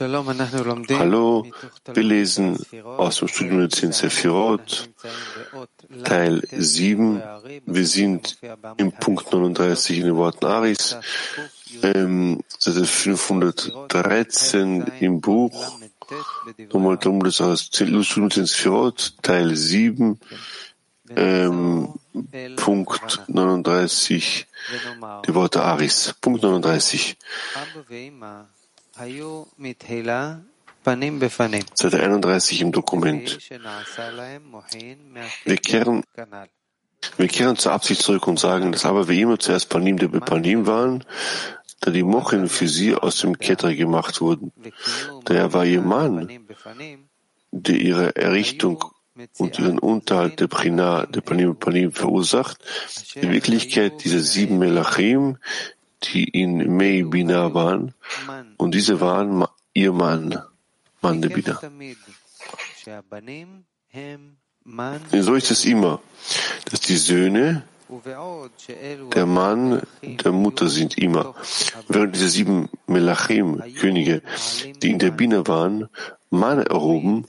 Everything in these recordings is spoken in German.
Hallo, wir lesen aus dem Studium der 10 Sephirot, Teil 7. Wir sind im Punkt 39 in den Worten Aris, ähm, Seite 513 im Buch, nochmal drum, das aus Studium 10 Sephirot, Teil 7, ähm, Punkt 39, die Worte Aris. Punkt 39. Seite 31 im Dokument. Wir kehren, wir kehren zur Absicht zurück und sagen, dass aber wie immer zuerst Panim der Panim waren, da die Mochen für sie aus dem Ketter gemacht wurden. Daher war ihr Mann, der ihre Errichtung und ihren Unterhalt der Prina, der Panim Panim verursacht, in Wirklichkeit diese sieben Melachim, die in Mei Bina waren, und diese waren ihr Mann, Mann der Bina. So ist es immer, dass die Söhne der Mann der Mutter sind immer. Während diese sieben Melachim, Könige, die in der Bina waren, Mann erhoben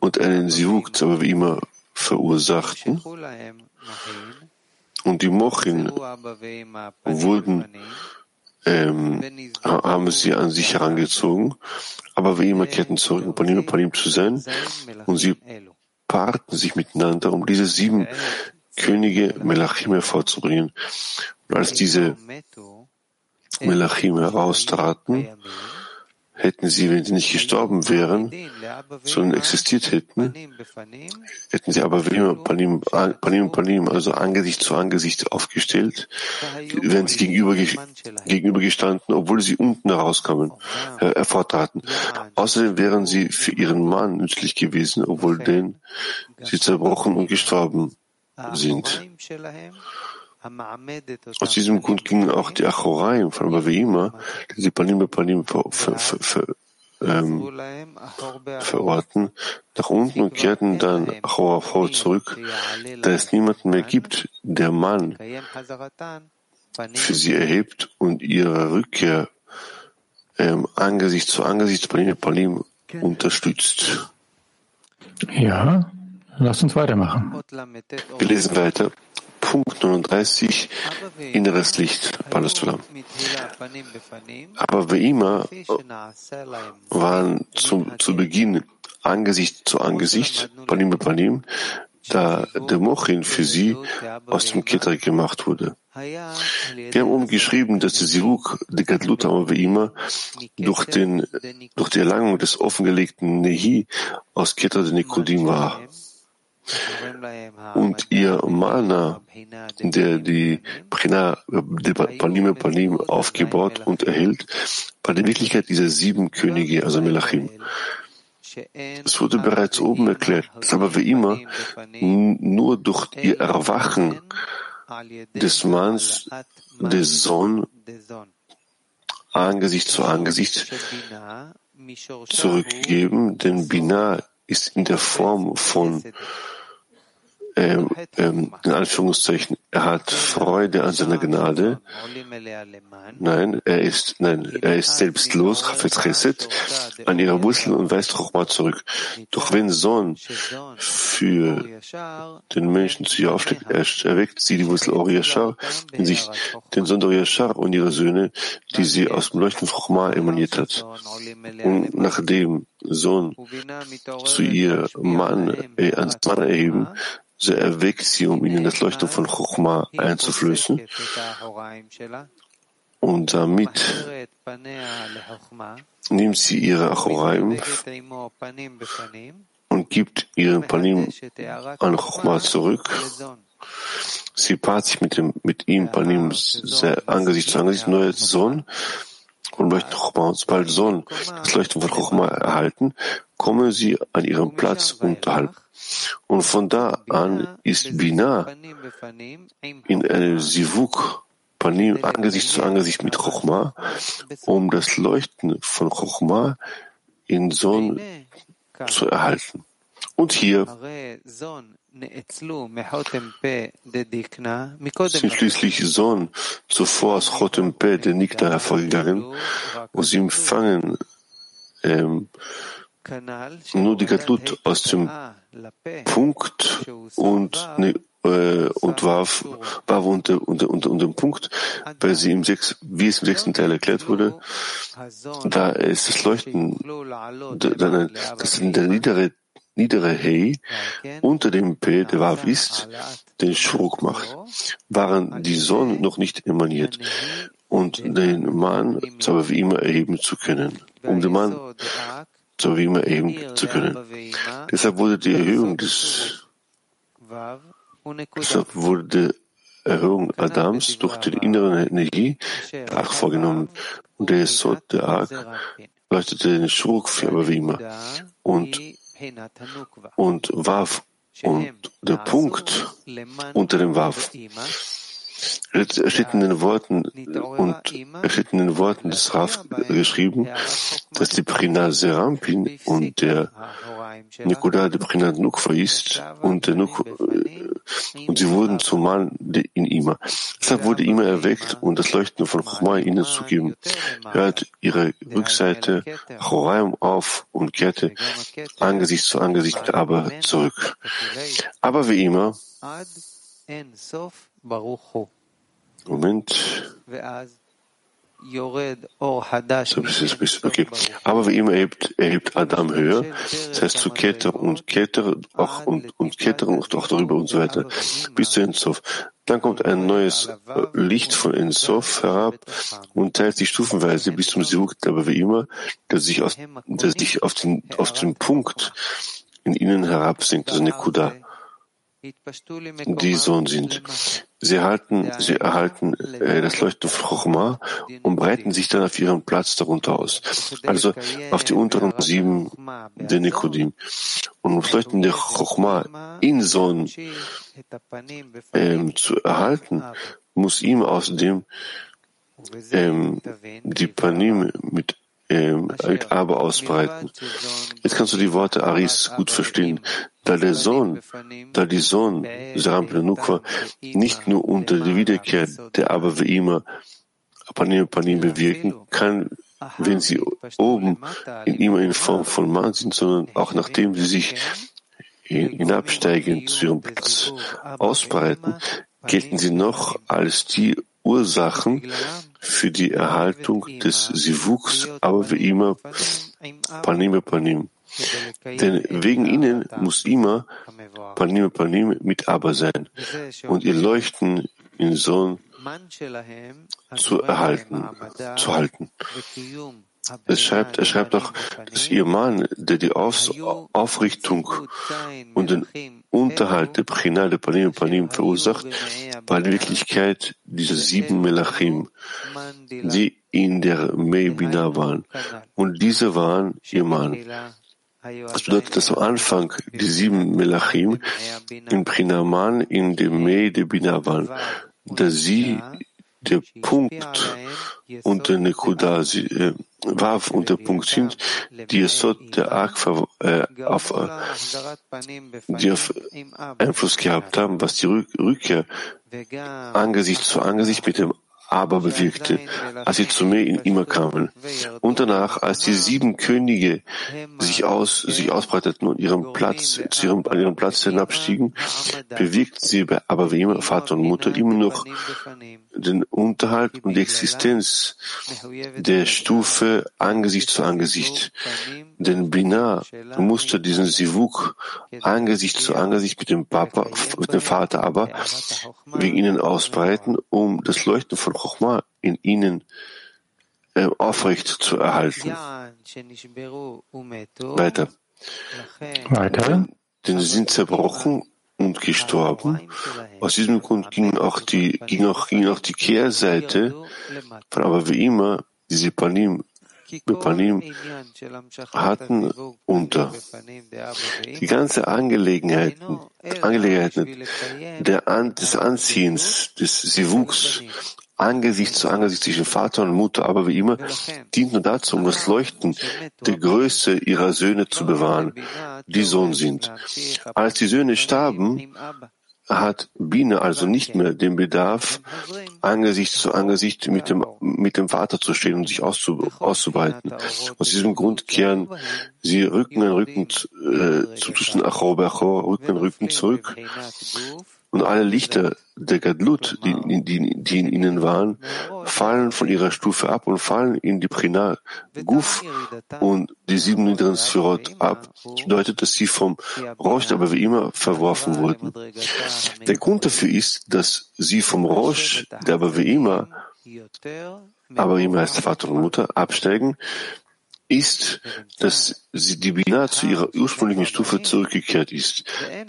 und einen Sivuk, aber wie immer verursachten, und die Mochin wurden, ähm, haben sie an sich herangezogen, aber wie immer kehrten zurück, um Panim Panim zu sein, und sie paarten sich miteinander, um diese sieben Könige Melachim hervorzubringen. Und als diese Melachim heraustraten, hätten sie, wenn sie nicht gestorben wären, sondern existiert hätten, hätten sie aber Panim, Panim, Panim, also Angesicht zu Angesicht aufgestellt, wären sie gegenüber, gegenübergestanden, obwohl sie unten herauskamen, hervortraten. Außerdem wären sie für ihren Mann nützlich gewesen, obwohl denn sie zerbrochen und gestorben sind. Aus diesem Grund gingen auch die Achoraim von Baveima, die die Panim Panim ver, ver, ver, ver, ähm, verorten, nach unten und kehrten dann Achora vor zurück, da es niemanden mehr gibt, der Mann für sie erhebt und ihre Rückkehr ähm, Angesicht zu Angesicht Panim Panim unterstützt. Ja, lass uns weitermachen. Wir lesen weiter. Punkt 39, inneres Licht, Palästina. Aber wie immer waren zum, zu Beginn Angesicht zu Angesicht, Panim Panim, da der Mochin für sie aus dem Keter gemacht wurde. Wir haben umgeschrieben, dass der Siruk, der Gadlut, wie immer, durch, den, durch die Erlangung des offengelegten Nehi aus Keter der Nikodim war und ihr Mana, der die Prina, die Panim Panim aufgebaut und erhält, war die Wirklichkeit dieser sieben Könige, also Melachim. Es wurde bereits oben erklärt, dass aber wie immer nur durch ihr Erwachen des Manns, des Sohn, Angesicht zu Angesicht zurückgeben, denn Bina ist in der Form von ähm, ähm, in Anführungszeichen, er hat Freude an seiner Gnade. Nein, er ist, nein, er ist selbstlos, Chesed, an ihrer Wurzel und weist Chochma zurück. Doch wenn Sohn für den Menschen zu ihr aufsteigt, er erweckt sie die Wurzel Ori Yashar in sich, den Sohn Ori Yashar und ihre Söhne, die sie aus dem Leuchten Chochma emaniert hat. Und nachdem Sohn zu ihr Mann, äh, ans Mann erheben, so erweckt sie, um ihnen das Leuchten von Chochma einzuflößen. Und damit nimmt sie ihre Achoraim und gibt ihren Panim an Chochma zurück. Sie paart sich mit, dem, mit ihm Panim Angesicht zu Angesicht, als Sohn und möchten Chochma. Und sobald Sohn das Leuchten von Chochma erhalten, kommen sie an ihren Platz unterhalb. Und von da an ist Bina in einem Sivuk Panim Angesicht zu Angesicht mit Chochma, um das Leuchten von Chochma in Sohn zu erhalten. Und hier sind schließlich Sohn zuvor aus Chotem Pe, der Nikta, hervorgegangen, und sie empfangen ähm, nur die Gatlut aus dem Punkt und, ne, äh, und warf, warf unter, unter, unter, unter dem Punkt, weil sie im sechs, wie es im sechsten Teil erklärt wurde, da ist das Leuchten, da, das ist der niedere, niedere Hey unter dem P, der Wav ist, den Schurk macht, waren die Sonne noch nicht emaniert und den Mann, wie immer erheben zu können, um den Mann wie immer erheben zu können. Deshalb wurde die Erhöhung des, deshalb wurde Erhöhung Adams durch die innere Energie Ach vorgenommen. Und der Sod, der Ark, leuchtete den Schurk für Avima und, und warf und der Punkt unter dem Warf. Steht in den Worten und steht in den Worten des Raf geschrieben, dass die Prina Serampin und der Nikuda de Prina Nukva ist und der Nuk und sie wurden zum Mal in Ima. Deshalb wurde Ima erweckt und das Leuchten von Chumai ihnen zugeben. Hört ihre Rückseite Choraim auf und kehrte Angesicht zu Angesicht aber zurück. Aber wie immer, Moment. Okay. Aber wie immer erhebt, erhebt Adam höher, das heißt zu Keter und Keter auch und, und Keter und auch darüber und so weiter, bis zu Ensof. Dann kommt ein neues äh, Licht von Ensof herab und teilt sich stufenweise bis zum Sivuk, aber wie immer, der sich, aus, der sich auf den, auf den Punkt in ihnen herabsinkt, also Nekuda die Sohn sind. Sie erhalten, sie erhalten äh, das Leuchten von Chochma und breiten sich dann auf ihren Platz darunter aus. Also auf die unteren sieben der Nikodim. Und um das Leuchten der Chochma in Sohn ähm, zu erhalten, muss ihm außerdem ähm, die Panim mit ähm, aber ausbreiten. Jetzt kannst du die Worte Aris gut verstehen, da der Sohn, da die Sohn Sarampanukwa nicht nur unter der Wiederkehr der aber wie immer Panim Panim bewirken kann, wenn sie oben in immer in Form von Mann sind, sondern auch nachdem sie sich hinabsteigen zu ihrem Platz ausbreiten, gelten sie noch als die Ursachen für die Erhaltung des Sivuks, aber wie immer Panim Panim. Denn wegen ihnen muss immer Panim Panim mit Aber sein und ihr Leuchten in Sohn zu erhalten, zu halten. Es schreibt, er schreibt auch, dass ihr Mann, der die Aus Aufrichtung und den Unterhalt der Prinal der Panim Panim verursacht, war in Wirklichkeit diese sieben Melachim, die in der Meibina waren. Und diese waren ihr Mann. Das bedeutet, dass am Anfang die sieben Melachim in Prinaman in dem Mei de Bina waren, da sie der Punkt und der Nekuda äh, Wav und der Punkt sind, die Esot der Ark äh, auf, äh, die auf Einfluss gehabt haben, was die Rückkehr Angesicht zu Angesicht mit dem aber bewirkte, als sie zu mir in immer kamen. Und danach, als die sieben Könige sich aus, sich ausbreiteten und ihren Platz, zu ihrem, an ihrem Platz hinabstiegen, bewirkten sie aber wie immer Vater und Mutter immer noch den Unterhalt und die Existenz der Stufe Angesicht zu Angesicht. Denn Bina musste diesen Sivuk Angesicht zu Angesicht mit dem Papa, mit dem Vater aber wegen ihnen ausbreiten, um das Leuchten von Chochma in ihnen äh, aufrecht zu erhalten. Weiter. Weiter. Denn sie sind zerbrochen und gestorben. Aus diesem Grund ging auch die, ging auch, ging auch die Kehrseite aber wie immer diese Panim, Panim hatten unter. Die ganze Angelegenheit, Angelegenheiten der des Anziehens, des Sivuks Angesicht zu Angesicht zwischen Vater und Mutter, aber wie immer, dient nur dazu, um das Leuchten der Größe ihrer Söhne zu bewahren, die Sohn sind. Als die Söhne starben, hat Bina also nicht mehr den Bedarf, Angesicht zu Angesicht mit dem, mit dem Vater zu stehen und sich auszubreiten. Aus diesem Grund kehren sie Rücken an Rücken äh, zu Tuschen Achor Rücken an Rücken zurück und alle Lichter der Gadlut, die, die, die in ihnen waren, fallen von ihrer Stufe ab und fallen in die Prina Guf und die sieben niederen Sphirot ab. Das bedeutet, dass sie vom Rosh aber wie immer verworfen wurden. Der Grund dafür ist, dass sie vom Rosh, der aber wie immer, aber immer als Vater und Mutter absteigen, ist, dass sie die Bina zu ihrer ursprünglichen Stufe zurückgekehrt ist,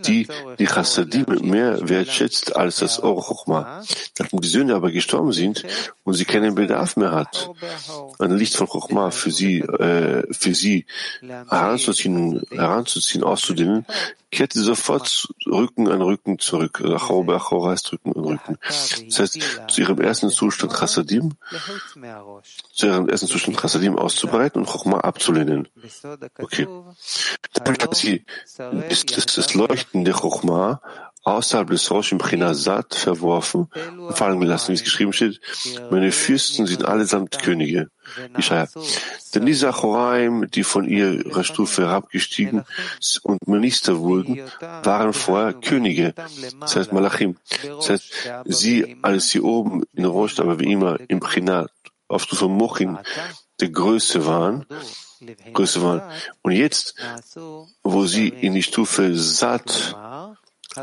die die Chassadim mehr wertschätzt als das Or Chochma. Nachdem die Söhne aber gestorben sind und sie keinen Bedarf mehr hat, ein Licht von Chochma für sie, äh, für sie heranzuziehen, heranzuziehen, auszudehnen, kehrt sie sofort Rücken an Rücken zurück. Achau Beachau heißt Rücken an Rücken. Das heißt, zu ihrem ersten Zustand Chassadim, zu ihrem ersten Zustand Chassadim auszubreiten und Chochma abzulehnen. Okay. Sie das, das Leuchten der Chochma außerhalb des Rosh im Prinasat verworfen und fallen gelassen, wie es geschrieben steht, meine Fürsten sind allesamt Könige. Isaiah. Denn diese Achoraim, die von ihrer Stufe herabgestiegen und Minister wurden, waren vorher Könige, das heißt Malachim. Das heißt, sie, als sie oben in Rosh, aber wie immer im Prinat auf Stufe Mochin der Größe waren, Größe waren. Und jetzt, wo sie in die Stufe Sat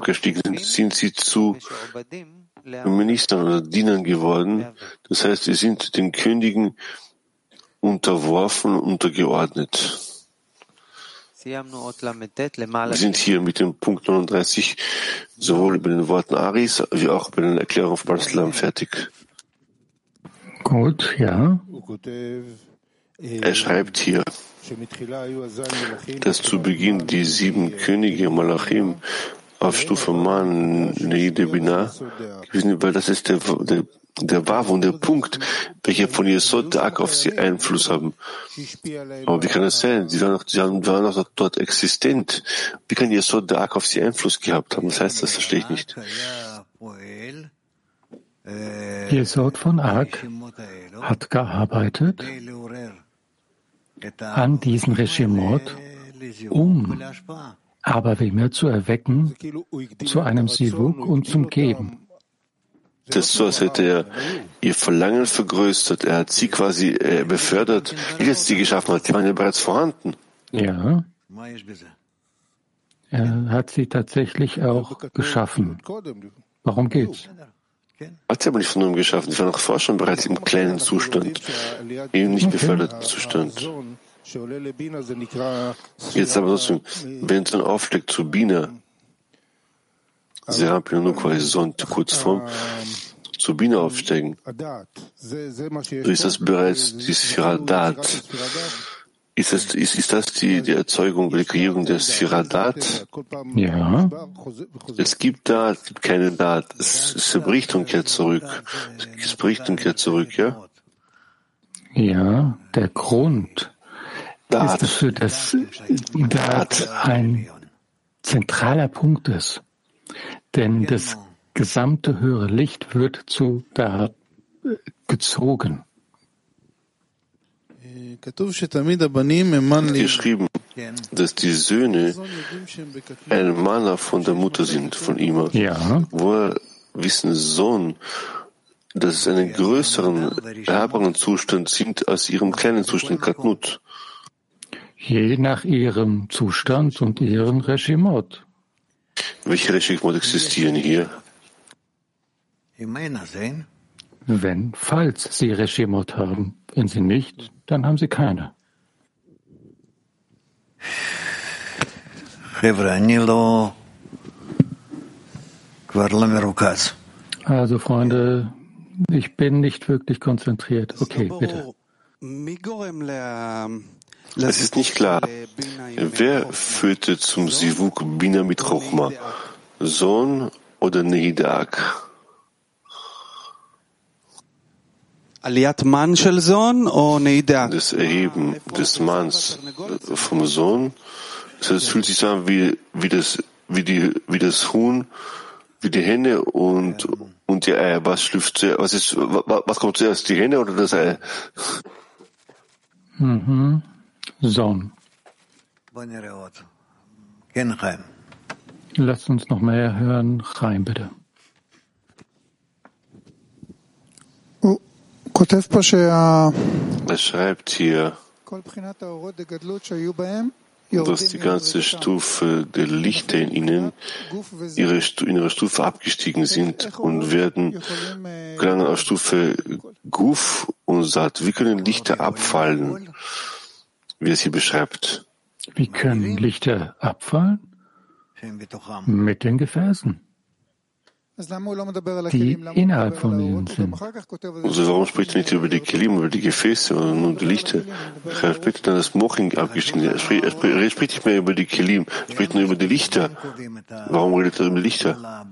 gestiegen sind, sind sie zu Ministern oder Dienern geworden. Das heißt, sie sind den Königen unterworfen untergeordnet. Wir sind hier mit dem Punkt 39 sowohl bei den Worten Aris wie auch bei den Erklärungen von Barslam fertig. Gut, ja. Er schreibt hier, dass zu Beginn die sieben Könige Malachim auf Stufe Man Neidebina gewesen weil das ist der, der, der Wav und der Punkt, welcher von Yesod Tag auf sie Einfluss haben. Aber wie kann das sein? Sie waren noch, sie waren noch dort existent. Wie kann Yesod Tag auf sie Einfluss gehabt haben? Das heißt, das verstehe ich nicht. Yesod von Ak hat gearbeitet an diesen Regimot, um aber vielmehr zu erwecken zu einem Sivuk und zum Geben. Das ist so, als hätte er ihr Verlangen vergrößert. Er hat sie quasi äh, befördert, wie er sie geschaffen hat. Die waren ja bereits vorhanden. Ja. Er hat sie tatsächlich auch geschaffen. Warum geht's? Hat sie aber nicht von ihm geschaffen. Sie war noch vorher schon bereits im kleinen Zustand, im nicht beförderten Zustand. Jetzt aber trotzdem, wenn es dann aufsteigt zu Bina, Serapio nur quasi Sonnt, Kurzform, zu Bina aufsteigen, so ist das bereits die Sphiradat. Ist das, ist, ist das die, die Erzeugung, die Kreierung der Sphiradat? Ja. Es gibt da, es gibt keine Dat. Es, es zerbricht und kehrt zurück. Es bricht und kehrt zurück, ja? Ja, der Grund Dat. ist dafür, dass Dat ein zentraler Punkt ist. Denn das gesamte höhere Licht wird zu Da gezogen geschrieben, dass die Söhne ein Mana von der Mutter sind, von ihm. Ja. Woher wissen Sohn, dass sie einen größeren, erbaren Zustand sind als ihrem kleinen Zustand Katnut? Je nach ihrem Zustand und ihrem Regimot. Welche Regimot existieren hier? Wenn, falls sie Regimot haben. Wenn sie nicht, dann haben sie keine. Also Freunde, ich bin nicht wirklich konzentriert. Okay, bitte. Es ist nicht klar. Wer führte zum Sivuk Bina mit Chochma? Sohn oder Nehidak? Das Erheben des Manns vom Sohn, es fühlt sich an wie, wie, das, wie, die, wie das Huhn, wie die Henne und, und die Eier. Was schlüpft zuerst? Was ist, was kommt zuerst, die Henne oder das Ei? Mhm. Sohn. Lasst uns noch mehr hören. Chaim, bitte. Er schreibt hier, dass die ganze Stufe der Lichter in ihnen ihre, in ihre Stufe abgestiegen sind und werden gelangen auf Stufe Guf und Sat. Wie können Lichter abfallen, wie es hier beschreibt? Wie können Lichter abfallen? Mit den Gefäßen die innerhalb von ihnen sind. Also warum spricht er nicht über die Kelim, über die Gefäße und nur die Lichter? Er spricht dann das Moching abgestiegen. Er spricht, er, spricht, er spricht nicht mehr über die Kelim, er spricht nur über die Lichter. Warum redet er über Lichter?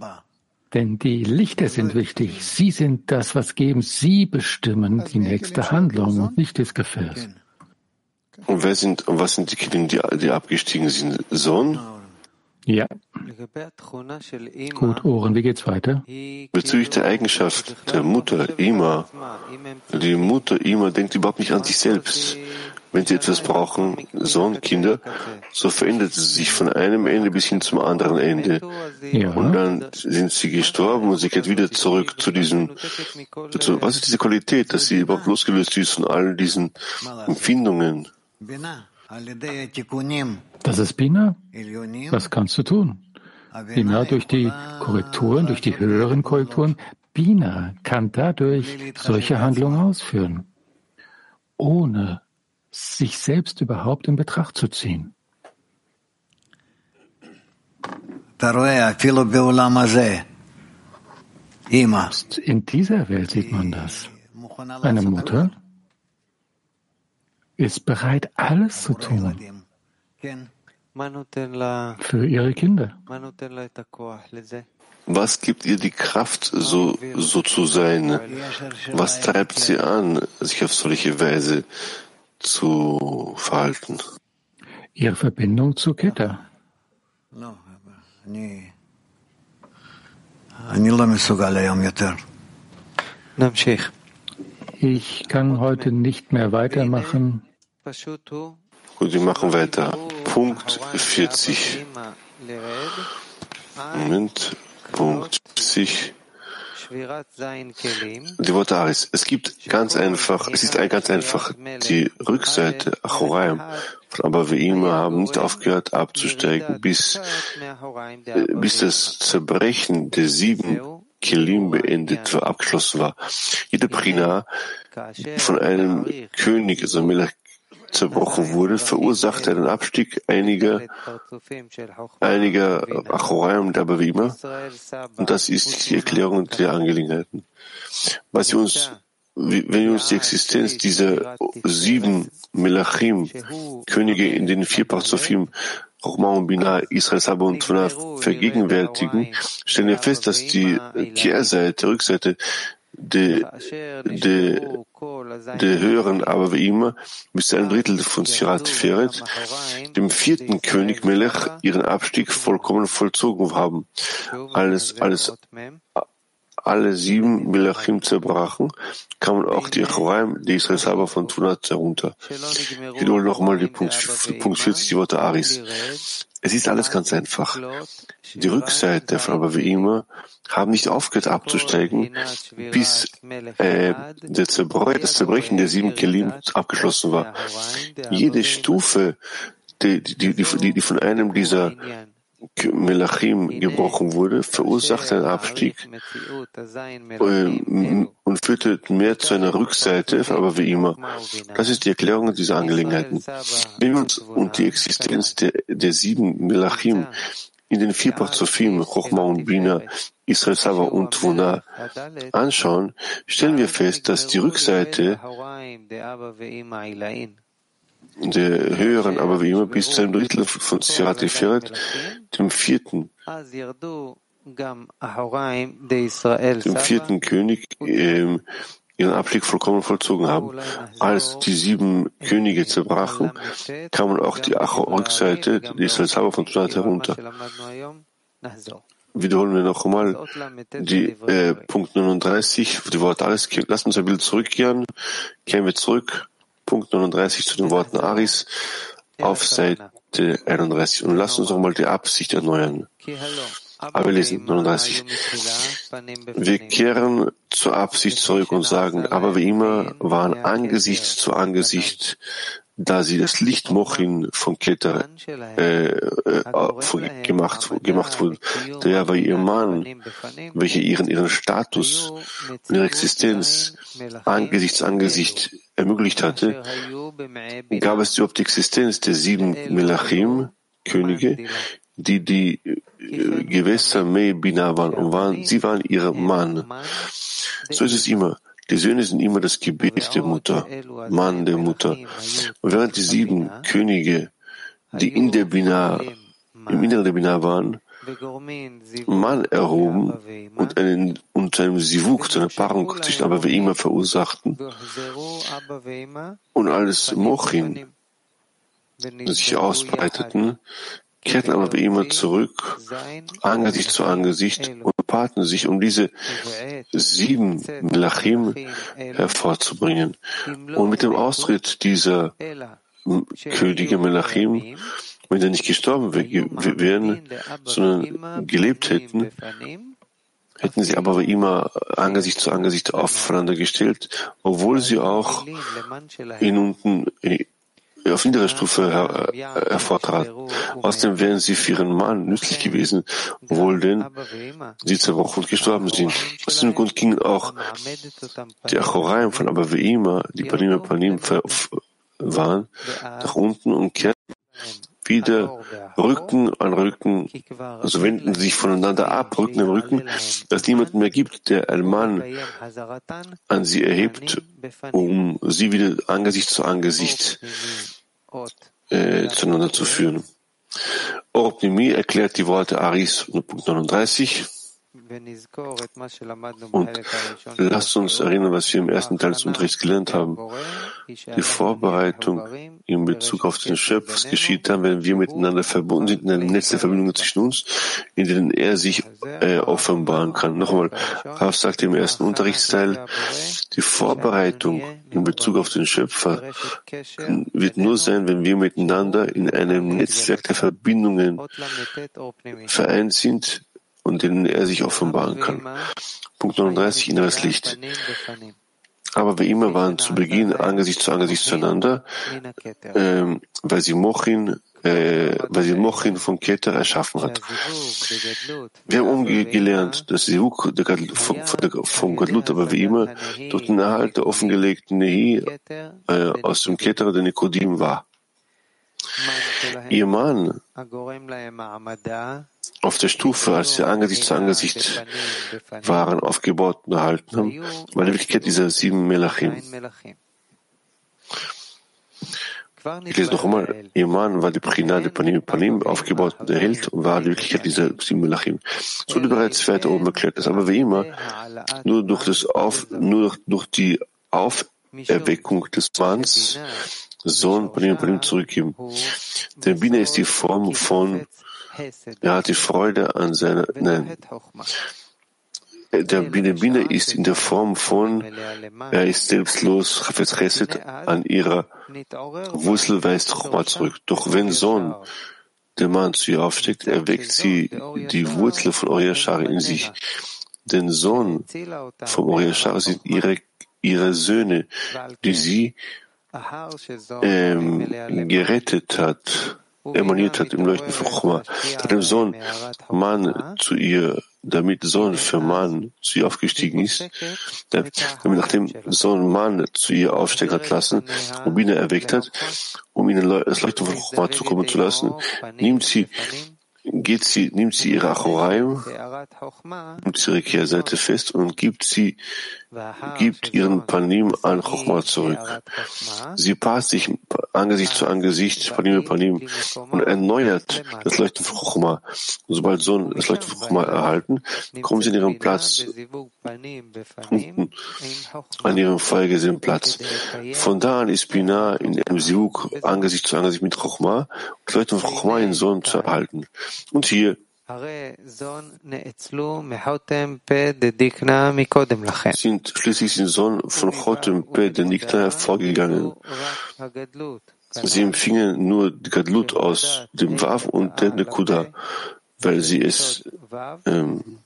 Denn die Lichter sind wichtig. Sie sind das, was geben. Sie bestimmen die nächste Handlung und nicht das Gefäß. Und wer sind, und was sind die Kelim, die, die abgestiegen sind? Sohn? Ja. Gut, Ohren, wie geht's weiter? Bezüglich der Eigenschaft der Mutter, Ima. Die Mutter, Ima, denkt überhaupt nicht an sich selbst. Wenn sie etwas brauchen, Sohn, Kinder, so verändert sie sich von einem Ende bis hin zum anderen Ende. Ja. Und dann sind sie gestorben und sie geht wieder zurück zu diesem, zu, was ist diese Qualität, dass sie überhaupt losgelöst ist von all diesen Empfindungen? Das ist Bina. Was kannst du tun? Bina durch die Korrekturen, durch die höheren Korrekturen. Bina kann dadurch solche Handlungen ausführen, ohne sich selbst überhaupt in Betracht zu ziehen. In dieser Welt sieht man das. Eine Mutter ist bereit, alles zu tun für ihre Kinder. Was gibt ihr die Kraft, so, so zu sein? Was treibt sie an, sich auf solche Weise zu verhalten? Ihre Verbindung zu Keta. Ich kann heute nicht mehr weitermachen. Gut, wir machen weiter. Punkt 40. Moment. Punkt 40. Die Worte Aris. Es gibt ganz einfach, es ist ganz einfach, die Rückseite, Achoraim, von Abaveima haben nicht aufgehört abzusteigen, bis, äh, bis das Zerbrechen der sieben Kelim beendet war, abgeschlossen war. Jede Prina von einem König, also Melech zerbrochen wurde, verursachte den Abstieg einiger, einiger Achoraim der Bewima. Und das ist die Erklärung der Angelegenheiten. Was wir uns, wenn wir uns die Existenz dieser sieben Melachim, Könige in den vier Parzofim, Chochma und Binah, Israel, Saba und Tvana vergegenwärtigen, stellen wir fest, dass die Kehrseite, Rückseite der, der, der höheren aber wie immer bis einem Drittel von Sirat Feret, dem vierten König Melech, ihren Abstieg vollkommen vollzogen haben. Alles, alles, alle sieben Melachim zerbrachen, kamen auch die Achoraim, die Israel von Tunat herunter. Ich wiederhole nochmal die Punkt, Punkt 40, die Worte Aris. Es ist alles ganz einfach. Die Rückseite von aber wie immer haben nicht aufgehört abzusteigen, bis äh, der Zerbrech, das Zerbrechen der sieben Kelim abgeschlossen war. Jede Stufe, die, die, die, die von einem dieser Melachim gebrochen wurde, verursachte einen Abstieg und führte mehr zu einer Rückseite, aber wie immer. Das ist die Erklärung dieser Angelegenheiten. Wenn wir uns und die Existenz der, der sieben Melachim in den vier Parzofim, Chochma und Bina, Israel Sava und Tvuna anschauen, stellen wir fest, dass die Rückseite der höheren, aber wie immer bis zu einem Drittel von Sirat Eferet, dem vierten, dem vierten König, ähm, ihren Abstieg vollkommen vollzogen haben. Als die sieben Könige zerbrachen, kamen auch die Rückseite, die Israel von Tunat herunter. wiederholen wir noch einmal die äh, Punkt 39, die Worte Aris. Lass uns ein Bild zurückkehren. Kehren wir zurück. Punkt 39 zu den Worten Aris auf Seite 31 und lass uns noch mal die Absicht erneuern. Aber wir lesen 39. Wir kehren zur Absicht zurück und sagen, aber wie immer waren Angesicht zu Angesicht da sie das Licht Mochin von Keter äh, äh, gemacht, gemacht wurde, der war ihr Mann, welcher ihren, ihren Status und ihre Existenz Angesicht zu Angesicht ermöglicht hatte, gab es überhaupt die Existenz der sieben Melachim, Könige, die die äh, Gewässer Mei waren und waren, sie waren ihr Mann. So ist es immer. Die Söhne sind immer das Gebet der Mutter, Mann der Mutter. Und während die sieben Könige, die in der Bina, im Inneren der Bina waren, Mann erhoben und einen, unter einem Sivuk, zu einer Paarung zwischen Abba immer verursachten und alles Mochin sich ausbreiteten, kehrten aber bei ihm zurück, Angesicht zu Angesicht und paarten sich, um diese sieben Melachim hervorzubringen. Und mit dem Austritt dieser Könige Melachim, wenn sie nicht gestorben wären, sondern gelebt hätten, hätten sie aber immer Angesicht zu Angesicht aufeinander gestellt, obwohl sie auch in unten auf niedere Stufe her, äh, hervortrat. Außerdem wären sie für ihren Mann nützlich gewesen, obwohl denn sie zerbrochen und gestorben sind. Aus diesem Grund gingen auch die Achoraim von Abaveima, die Panim Panim waren, nach unten und kehrten wieder Rücken an Rücken, also wenden sich voneinander ab, Rücken an Rücken, dass niemand mehr gibt, der einen Mann an sie erhebt, um sie wieder Angesicht zu Angesicht äh, zueinander zu führen. Orpnimi erklärt die Worte Aris, Punkt 39. Und lasst uns erinnern, was wir im ersten Teil des Unterrichts gelernt haben. Die Vorbereitung in Bezug auf den Schöpfer geschieht dann, wenn wir miteinander verbunden sind in einem Netz der Verbindungen zwischen uns, in denen er sich äh, offenbaren kann. Nochmal, Rav sagt im ersten Unterrichtsteil, die Vorbereitung in Bezug auf den Schöpfer wird nur sein, wenn wir miteinander in einem Netzwerk der Verbindungen vereint sind, und denen er sich offenbaren kann. Punkt 39, inneres Licht. Aber wie immer waren zu Beginn Angesicht zu Angesicht zueinander, äh, weil sie Mochin, äh, weil sie Mochin von Keter erschaffen hat. Wir haben umgelernt, dass sie vom, vom Gadlut, aber wie immer durch den Erhalt der offengelegten Nehi äh, aus dem Keter der Nikodim war. Ihr Mann auf der Stufe, als sie Angesicht zu Angesicht waren, aufgebaut und erhalten haben, war die Wirklichkeit dieser sieben Melachim. Ich lese noch einmal, ihr Mann war die Prina der Panim Panim aufgebaut und erhält und war die Wirklichkeit dieser sieben Melachim. So wurde bereits weiter oben erklärt ist, aber wie immer, nur durch, das Auf, nur durch die Auferweckung des Manns Sohn Panim Panim zurückgeben. Der Bina ist die Form von er hat die Freude an seiner, nein. Der Bine Bine ist in der Form von, er ist selbstlos, Chesed, an ihrer Wurzel weist Choma zurück. Doch wenn Sohn der Mann zu ihr aufsteckt, erweckt sie die Wurzel von Oriashar in sich. Den Sohn vom Oriashar sind ihre, ihre Söhne, die sie ähm, gerettet hat emaniert hat im Leuchten von Choma, hat dem Sohn Mann zu ihr, damit Sohn für Mann zu ihr aufgestiegen ist, damit nachdem Sohn Mann zu ihr aufsteigen hat lassen und Bina erweckt hat, um ihnen das Leuchten von Choma zukommen zu lassen, nimmt sie geht sie, nimmt sie ihre Achoraim, nimmt ihre Kehrseite fest und gibt sie, gibt ihren Panim an Chochma zurück. Sie passt sich Angesicht zu Angesicht, Panim Panim, und erneuert das Leuchten von Chochma. Sobald so das Leuchten von Chochma erhalten, kommen sie in ihren Platz, unten an ihrem vorhergesehenen Platz. Von da an ist Bina in einem Sivuk Angesicht zu Angesicht mit Chochma, das Leuchten von Chochma in Sohn zu erhalten. Und hier sind schließlich den Sohn von Chotem Pe de Nikna hervorgegangen. Sie empfingen nur Gadlut aus dem Wav und der Nekuda, weil sie es ähm,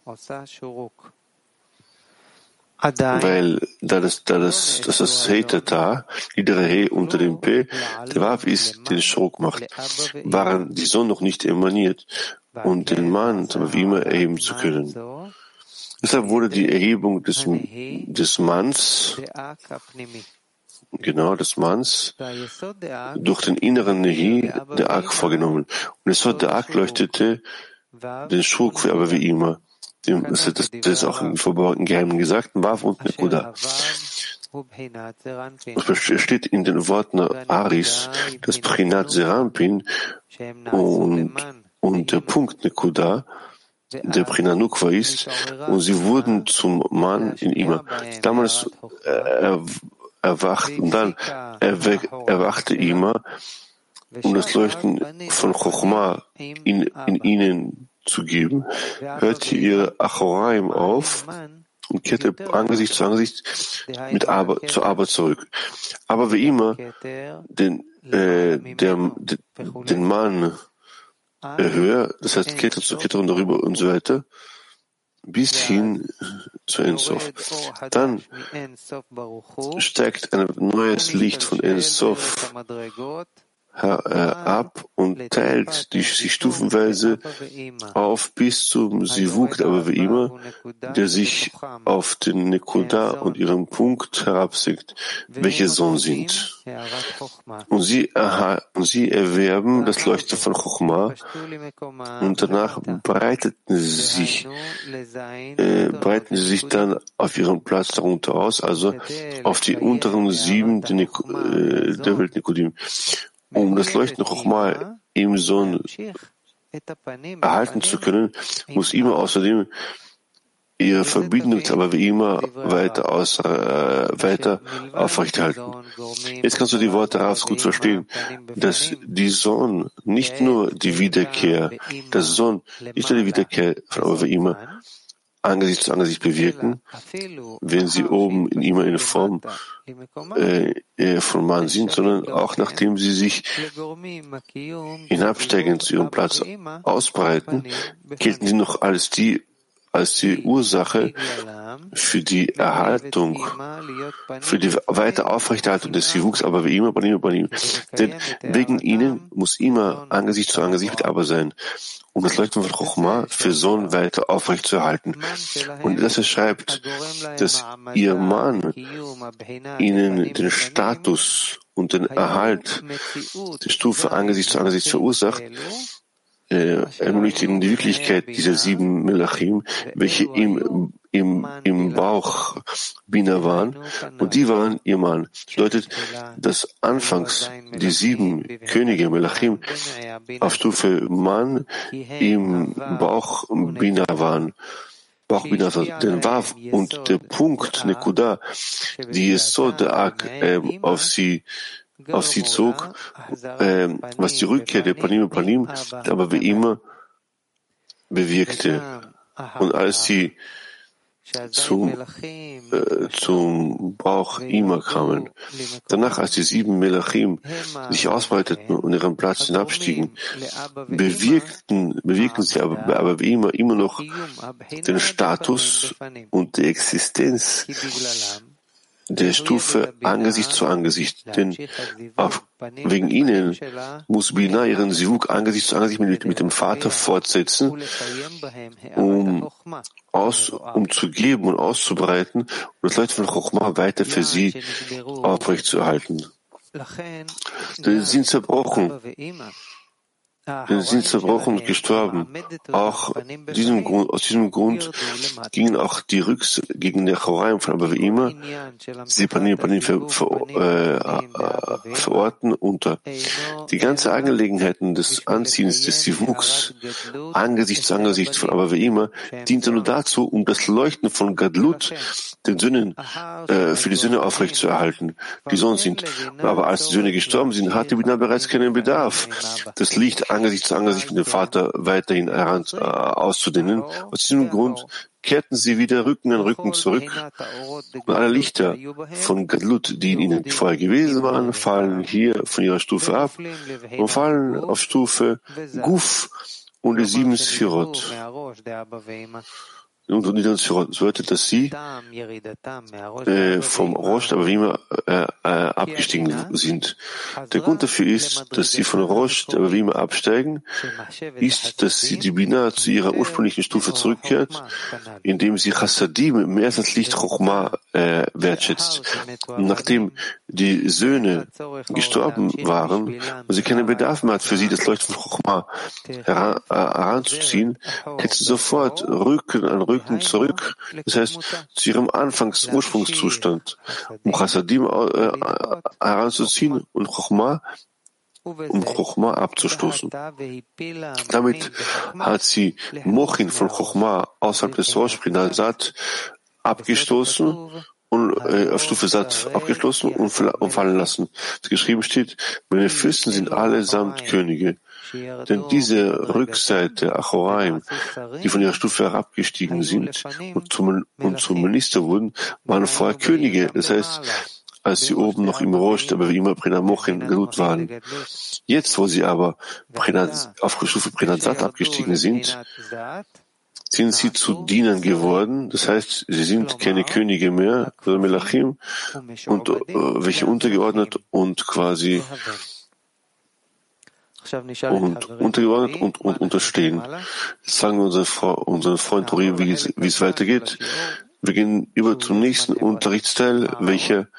weil da das, da das, dass das Heitata, niedere He unter dem P, der Wav ist, den Schurk macht, waren die Sonne noch nicht emaniert und den Mann wie immer erheben zu können. Deshalb wurde die Erhebung des, des Manns, genau des Manns, durch den inneren Nehi der Ark vorgenommen. Und es der Ark leuchtete den Schurk für aber wie immer. Das, das, ist auch im verborgenen Geheimen gesagt, Wav und Nekuda. Es steht in den Worten Aris, das Prinat Serampin und, und der Punkt Nekuda, der Prinanukwa ist, und sie wurden zum Mann in ihm. Damals äh, erwacht und dann erwachte Ima und das Leuchten von Chochma in, in ihnen zu geben, hörte ihr Achoraim auf und kehrte Angesicht zu Angesicht mit Arbeit, zur Arbeit zurück. Aber wie immer, den, äh, der, den Mann höher, das heißt Kette zu Kette und darüber und so weiter, bis hin zu Ensof. Dann steigt ein neues Licht von Ensof ab und teilt die, sich stufenweise auf bis zum Sivuk, aber wie immer, der sich auf den Nekoda und ihren Punkt herabsenkt, welche Sohn sind. Und sie, und sie erwerben das Leuchten von Chochma. Und danach breiteten sie sich, äh, breiten sie sich dann auf ihren Platz darunter aus, also auf die unteren sieben der, äh, der Welt Nikodim um das Leuchten Chochma im Sohn erhalten zu können, muss immer außerdem ihre Verbindung aber wie immer weiter, aus, äh, weiter aufrechterhalten. Jetzt kannst du die Worte Ravs gut verstehen, dass die Sohn nicht nur die Wiederkehr, das Sohn nicht nur die Wiederkehr von aber wie immer Angesicht zu Angesicht bewirken, wenn sie oben in immer in Form äh, äh, von Mann sind, sondern auch nachdem sie sich hinabsteigend zu ihrem Platz ausbreiten, gelten sie noch als die als die Ursache für die Erhaltung, für die weite Aufrechterhaltung des Sivuks, aber wie immer, bei ihm, bei ihm. Denn wegen ihnen muss immer Angesicht zu Angesicht mit Aber sein, um das Leuchten von Chochma für Sohn weiter aufrechtzuerhalten. Und das er schreibt, dass ihr Mann ihnen den Status und den Erhalt der Stufe Angesicht zu Angesicht verursacht, äh, ermöglicht ihnen die Wirklichkeit dieser sieben Melachim, welche im, im, im Bauch Bina waren, und die waren ihr Mann. Das bedeutet, dass anfangs die sieben Könige Melachim auf Stufe Mann im Bauch Bina waren. Bauch Bina, den Wav und der Punkt Nekuda, die es so der Ark äh, auf sie auf sie zog, äh, was die Rückkehr der Panim Panim aber wie immer bewirkte. Und als sie zum, äh, zum Bauch immer kamen. Danach, als die sieben Melachim sich ausbreiteten und ihren Platz hinabstiegen, bewirkten, bewirkten sie aber, aber wie immer immer noch den Status und die Existenz der Stufe Angesicht zu Angesicht. Denn auf, wegen ihnen muss Bina ihren Sivuk Angesicht zu Angesicht mit, mit dem Vater fortsetzen, um, aus, um zu geben und auszubreiten und das Leute von Chochma weiter für sie aufrechtzuerhalten. Sie sind zerbrochen sind zerbrochen und gestorben. Auch diesem Grund, aus diesem Grund gingen auch die Rücks gegen der Choraim von aber wie immer, sie Panim Panim ver, ver, äh, äh, verorten unter. Die ganze Angelegenheiten des Anziehens des Sivuks, Angesicht zu Angesicht von aber wie immer, diente nur dazu, um das Leuchten von Gadlut, den Sünden, äh, für die Sünde aufrechtzuerhalten, die sonst sind. Aber als die Söhne gestorben sind, hatte Bina bereits keinen Bedarf. Das Licht Angesicht zu Angesicht mit dem Vater weiterhin heran, äh, auszudehnen. Aus diesem Grund kehrten sie wieder Rücken an Rücken zurück und alle Lichter von Gadlut, die in ihnen vorher gewesen waren, fallen hier von ihrer Stufe ab und fallen auf Stufe Guf und die sieben Sphirot und nieder uns bedeutet, dass sie äh, vom Rosh immer äh, äh, abgestiegen sind. Der Grund dafür ist, dass sie von Rosh immer absteigen, ist, dass sie die Bina zu ihrer ursprünglichen Stufe zurückkehrt, indem sie Chassadim als das Licht Chochma äh, wertschätzt. Nachdem die Söhne gestorben waren und sie keinen Bedarf mehr hat, für sie das Leuchten von Chochma äh, heranzuziehen, kehrt sie sofort Rücken an Rücken Rücken zurück, das heißt zu ihrem Anfangs Ursprungszustand, um Chassadim äh, heranzuziehen und Chochma um Chochma abzustoßen. Damit hat sie Mochin von Chochma außerhalb des Rosh Sat abgestoßen und äh, auf Stufe Sat abgeschlossen und, und fallen lassen. Geschrieben steht, meine Fürsten sind allesamt Könige. Denn diese Rückseite, Achoraim, die von ihrer Stufe herabgestiegen sind und zum, und zum Minister wurden, waren vorher Könige. Das heißt, als sie oben noch im Rost, aber wie immer Prenamochin gelut waren. Jetzt, wo sie aber auf Stufe Prenazat abgestiegen sind, sind sie zu Dienern geworden. Das heißt, sie sind keine Könige mehr, sondern Melachim, und äh, welche untergeordnet und quasi und untergeordnet und, und unterstehen. Jetzt sagen wir unseren, unseren Freund Tori, wie es, wie es weitergeht. Wir gehen über zum nächsten Unterrichtsteil, welcher